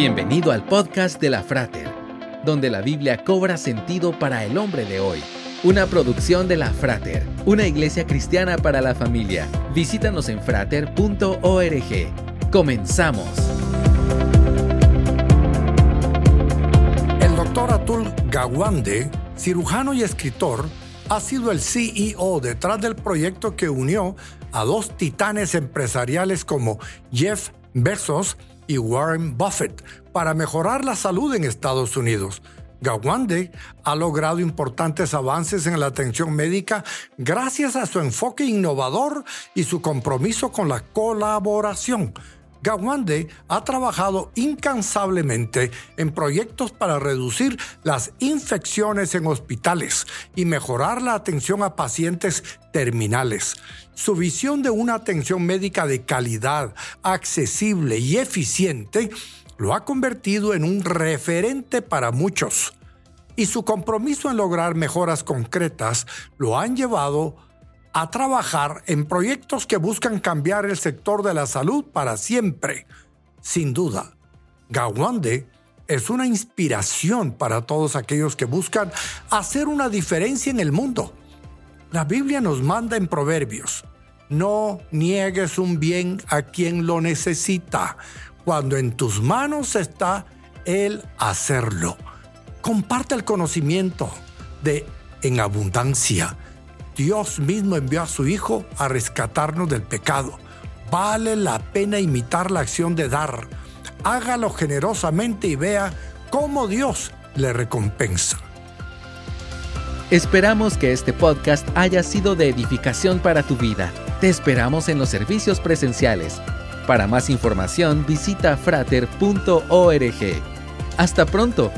Bienvenido al podcast de la Frater, donde la Biblia cobra sentido para el hombre de hoy. Una producción de la Frater, una iglesia cristiana para la familia. Visítanos en frater.org. Comenzamos. El doctor Atul Gawande, cirujano y escritor, ha sido el CEO detrás del proyecto que unió a dos titanes empresariales como Jeff Bezos y Warren Buffett para mejorar la salud en Estados Unidos. Gawande ha logrado importantes avances en la atención médica gracias a su enfoque innovador y su compromiso con la colaboración. Gawande ha trabajado incansablemente en proyectos para reducir las infecciones en hospitales y mejorar la atención a pacientes terminales. Su visión de una atención médica de calidad, accesible y eficiente lo ha convertido en un referente para muchos. Y su compromiso en lograr mejoras concretas lo han llevado a trabajar en proyectos que buscan cambiar el sector de la salud para siempre. Sin duda, Gawande es una inspiración para todos aquellos que buscan hacer una diferencia en el mundo. La Biblia nos manda en Proverbios, no niegues un bien a quien lo necesita, cuando en tus manos está el hacerlo. Comparte el conocimiento de en abundancia Dios mismo envió a su Hijo a rescatarnos del pecado. Vale la pena imitar la acción de dar. Hágalo generosamente y vea cómo Dios le recompensa. Esperamos que este podcast haya sido de edificación para tu vida. Te esperamos en los servicios presenciales. Para más información visita frater.org. Hasta pronto